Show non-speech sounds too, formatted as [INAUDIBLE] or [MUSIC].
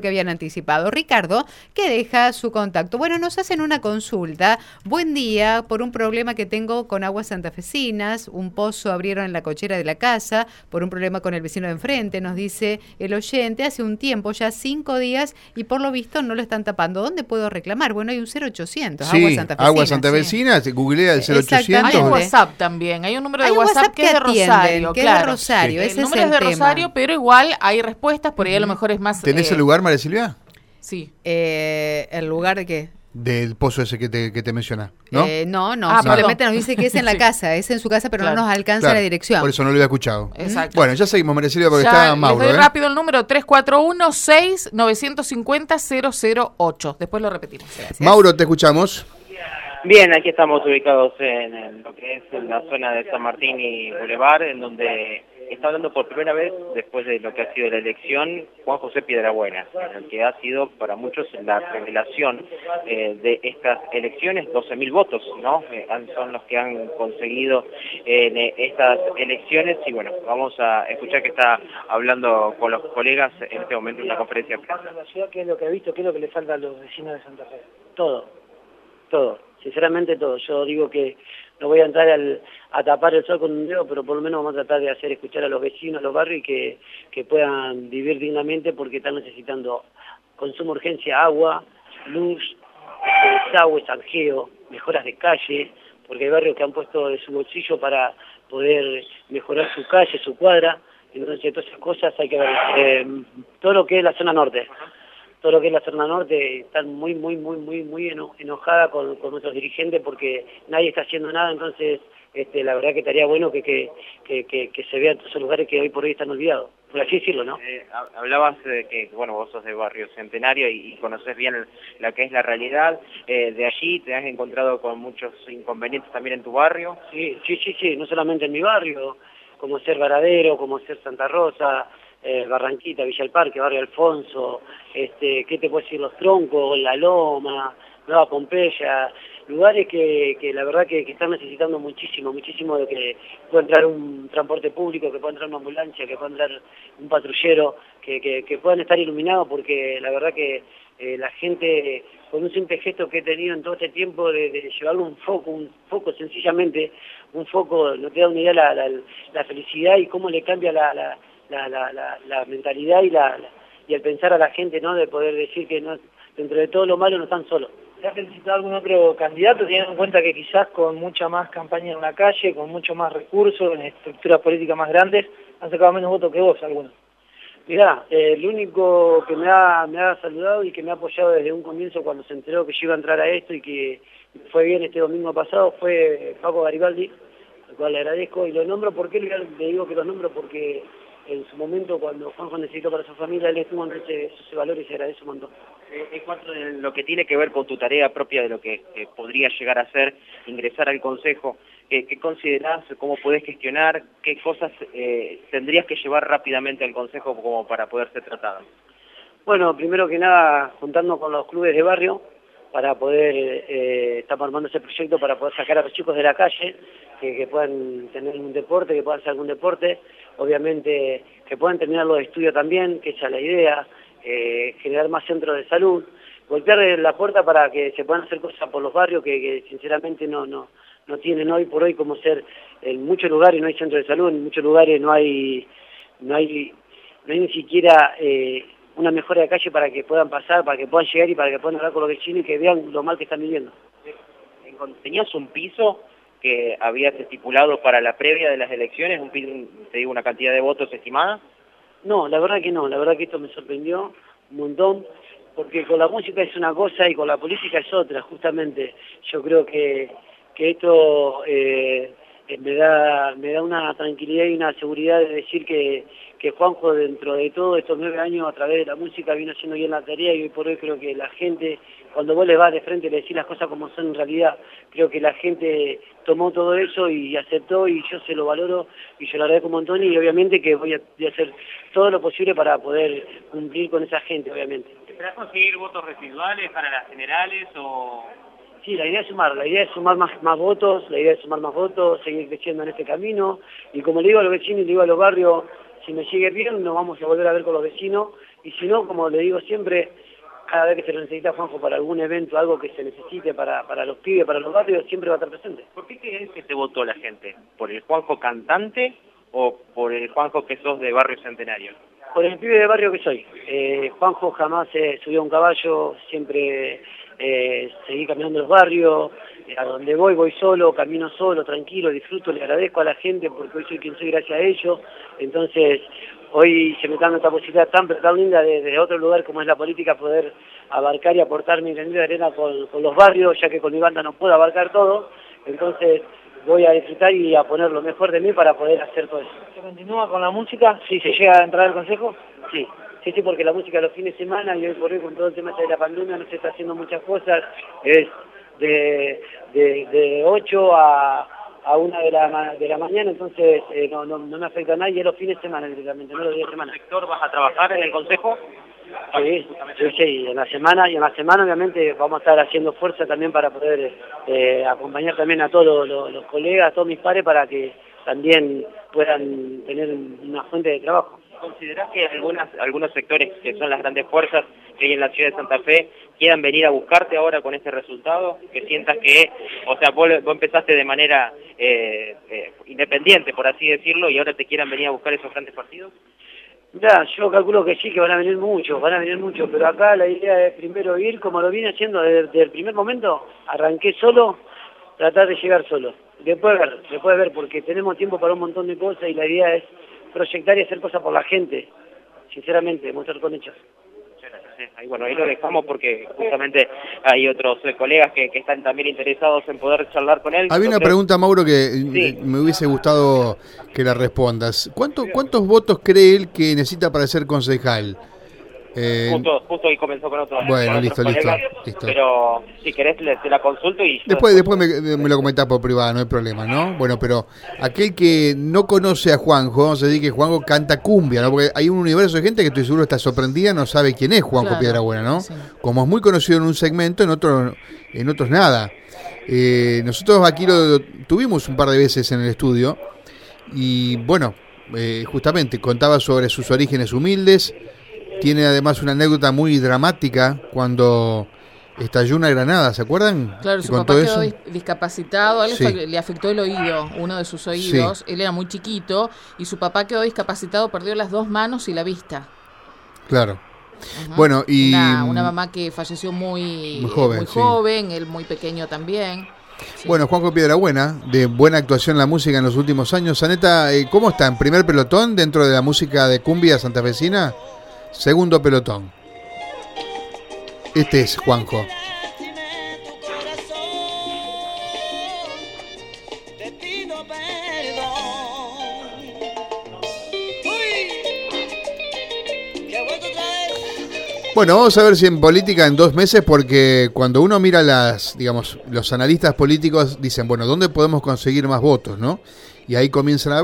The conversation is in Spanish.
que habían anticipado. Ricardo, que deja su contacto. Bueno, nos hacen una consulta. Buen día, por un problema que tengo con aguas santafesinas, un pozo abrieron en la cochera de la casa, por un problema con el vecino de enfrente, nos dice el oyente, hace un tiempo, ya cinco días, y por lo visto no lo están tapando. ¿Dónde puedo reclamar? Bueno, hay un 0800, sí, aguas santafesinas. Aguas santafesinas, sí. googlea el 0800. Hay un WhatsApp también, hay un número de WhatsApp, que, es de Rosario, que claro. es de Rosario, el número es, de Rosario, pero igual hay respuestas, por ahí a lo mejor es más... ¿Tenés el lugar, María Silvia? Sí. Eh, ¿El lugar de qué? Del pozo ese que te, que te menciona, ¿no? Eh, no, no, ah, simplemente nos dice que es en la [LAUGHS] casa, es en su casa, pero no nos alcanza la dirección. Por eso no lo había escuchado. Exacto. Bueno, ya seguimos, María Silvia, porque está Mauro. Les doy ¿eh? rápido el número 341-6-950-008. Después lo repetimos. Mauro, te escuchamos. Bien, aquí estamos ubicados en lo que es la zona de San Martín y Boulevard, en donde está hablando por primera vez, después de lo que ha sido la elección, Juan José Piedrabuena, el que ha sido para muchos la revelación eh, de estas elecciones, 12.000 votos, ¿no? Eh, son los que han conseguido en eh, estas elecciones y bueno, vamos a escuchar que está hablando con los colegas en este momento en conferencia. La ciudad, ¿qué es lo que ha visto? ¿Qué es lo que le falta a los vecinos de Santa Fe? Todo, todo, sinceramente todo. Yo digo que no voy a entrar al, a tapar el sol con un dedo, pero por lo menos vamos a tratar de hacer escuchar a los vecinos, a los barrios y que, que puedan vivir dignamente porque están necesitando consumo urgencia, agua, luz, desagüe, sanjeo, mejoras de calle, porque hay barrios que han puesto de su bolsillo para poder mejorar su calle, su cuadra, entonces todas esas cosas hay que ver. Eh, todo lo que es la zona norte todo lo que es la zona norte están muy, muy, muy, muy, muy enojada con, nuestros dirigentes porque nadie está haciendo nada, entonces este, la verdad que estaría bueno que, que, que, se vean todos esos lugares que hoy por hoy están olvidados, por así decirlo, ¿no? Eh, hablabas de que, bueno, vos sos de Barrio Centenario y, conoces bien la que es la realidad, eh, de allí te has encontrado con muchos inconvenientes también en tu barrio. Sí, sí, sí, sí, no solamente en mi barrio, como ser Varadero, como ser Santa Rosa, eh, Barranquita, Villa Parque, Barrio Alfonso, este, ¿qué te puedo decir? Los Troncos, La Loma, Nueva Pompeya, lugares que, que la verdad que, están necesitando muchísimo, muchísimo de que pueda entrar un transporte público, que pueda entrar una ambulancia, que pueda entrar un patrullero, que, que, puedan estar iluminados porque la verdad que eh, la gente, con un simple gesto que he tenido en todo este tiempo de, de llevarle un foco, un foco sencillamente, un foco, no te da una idea la, la, felicidad y cómo le cambia la, la, la, mentalidad y, la, y el pensar a la gente, ¿no? De poder decir que no, dentro de todo lo malo no están solos. ¿Se ha felicitado algún otro candidato, teniendo en cuenta que quizás con mucha más campaña en la calle, con mucho más recursos, en estructuras políticas más grandes, han sacado menos votos que vos algunos? Mirá, eh, el único que me ha, me ha saludado y que me ha apoyado desde un comienzo cuando se enteró que yo iba a entrar a esto y que fue bien este domingo pasado fue Paco Garibaldi, al cual le agradezco y lo nombro, ¿por qué le digo que lo nombro? Porque en su momento cuando Juanjo necesitó para su familia, él estuvo en ese, ese valor y se agradece un montón. En cuanto a lo que tiene que ver con tu tarea propia de lo que podría llegar a ser ingresar al Consejo, ¿qué, qué considerás, cómo podés gestionar, qué cosas eh, tendrías que llevar rápidamente al Consejo como para poder ser tratado? Bueno, primero que nada, juntando con los clubes de barrio, para poder, eh, estamos armando ese proyecto para poder sacar a los chicos de la calle, que, puedan tener un deporte, que puedan hacer algún deporte, obviamente que puedan terminar los estudios también, que esa es la idea, eh, generar más centros de salud, golpear la puerta para que se puedan hacer cosas por los barrios que, sinceramente no, no, no tienen hoy por hoy como ser, en muchos lugares no hay centro de salud, en muchos lugares no hay, no hay, no hay ni siquiera... Eh, una mejora de calle para que puedan pasar, para que puedan llegar y para que puedan hablar con los vecinos y que vean lo mal que están viviendo. ¿Tenías un piso que habías estipulado para la previa de las elecciones, un, te digo, una cantidad de votos estimada? No, la verdad que no, la verdad que esto me sorprendió un montón, porque con la música es una cosa y con la política es otra, justamente. Yo creo que, que esto eh, me, da, me da una tranquilidad y una seguridad de decir que, que Juanjo dentro de todos estos nueve años a través de la música vino haciendo bien la tarea y hoy por hoy creo que la gente, cuando vos le vas de frente y le decís las cosas como son en realidad, creo que la gente tomó todo eso y aceptó y yo se lo valoro y yo lo agradezco un montón y obviamente que voy a, hacer todo lo posible para poder cumplir con esa gente, obviamente. ¿Esperás conseguir votos residuales para las generales o...? Sí, la idea es sumar, la idea es sumar más, más votos, la idea es sumar más votos, seguir creciendo en este camino y como le digo a los vecinos y le digo a los barrios, si me sigue bien nos vamos a volver a ver con los vecinos Y si no, como le digo siempre, cada vez que se lo necesita Juanjo para algún evento, algo que se necesite para, para los pibes, para los barrios, siempre va a estar presente. ¿Por qué crees que te votó la gente? ¿Por el Juanjo cantante o por el Juanjo que sos de Barrio Centenario? Por el pibe de barrio que soy. Eh, Juanjo jamás se subió a un caballo, siempre eh, seguí caminando los barrios, a donde voy voy solo, camino solo, tranquilo, disfruto, le agradezco a la gente porque hoy soy quien soy gracias a ellos. Entonces, hoy se me da esta posibilidad tan, tan linda de, otro lugar como es la política poder abarcar y aportar mi granito de arena con, con los barrios, ya que con mi banda no puedo abarcar todo. Entonces, voy a disfrutar y a poner lo mejor de mí para poder hacer todo eso. ¿Se continúa con la música? ¿Sí se llega a entrar al consejo? Sí, sí, sí, porque la música los fines de semana y hoy por hoy con todo el tema de la pandemia no se está haciendo muchas cosas, es de, de, de 8 a, a 1 de la, de la mañana, entonces eh, no, no, no me afecta a nadie, es los fines de semana directamente, no los días de semana. sector vas a trabajar en el consejo? Sí, sí, sí, en la semana y en la semana obviamente vamos a estar haciendo fuerza también para poder eh, acompañar también a todos los, colegas, a todos mis pares para que también puedan tener una fuente de trabajo. ¿Considerás que algunas, algunos sectores que son las grandes fuerzas que hay en la ciudad de Santa Fe quieran venir a buscarte ahora con este resultado? Que sientas que, o sea, vos, empezaste de manera eh, eh, independiente, por así decirlo, y ahora te quieran venir a buscar esos grandes partidos? Ya, yo calculo que sí, que van a venir muchos, van a venir muchos, pero acá la idea es primero ir, como lo vine haciendo desde, el primer momento, arranqué solo, tratar de llegar solo. Después ver, después ver, porque tenemos tiempo para un montón de cosas y la idea es proyectar y hacer cosas por la gente, sinceramente, mostrar con hechos. Ahí, bueno, ahí lo dejamos porque justamente hay otros eh, colegas que, están también interesados en poder charlar con él. Había una pregunta, Mauro, que eh, me hubiese gustado que la respondas. ¿Cuánto, ¿Cuántos votos cree él que necesita para ser concejal? Eh, justo, justo ahí comenzó con otro. Bueno, listo, listo, Pero si querés, te la consulto y. Después, después me, lo comentás por privado, no hay problema, ¿no? Bueno, pero aquel que no conoce a Juanjo, vamos a decir que Juanjo canta cumbia, ¿no? Porque hay un universo de gente que estoy seguro está sorprendida, no sabe quién es Juanjo Piedrabuena, ¿no? Como es muy conocido en un segmento, en otro, en otros nada. Eh, nosotros aquí lo, tuvimos un par de veces en el estudio y bueno, eh, justamente contaba sobre sus orígenes humildes tiene además una anécdota muy dramática cuando estalló una granada, ¿se acuerdan? Claro, su papá quedó discapacitado, a él le afectó el oído, uno de sus oídos, él era muy chiquito y su papá quedó discapacitado, perdió las dos manos y la vista. Claro. Bueno, y... Una, mamá que falleció muy, joven, él muy pequeño también. Bueno, Juanjo Piedrabuena, de buena actuación en la música en los últimos años. Aneta, eh, ¿cómo está? ¿En primer pelotón dentro de la música de cumbia santafesina? Segundo pelotón. Este es Juanjo. Bueno, vamos a ver si en política en dos meses, porque cuando uno mira las, digamos, los analistas políticos dicen, bueno, ¿dónde podemos conseguir más votos, no? Y ahí comienzan a ver.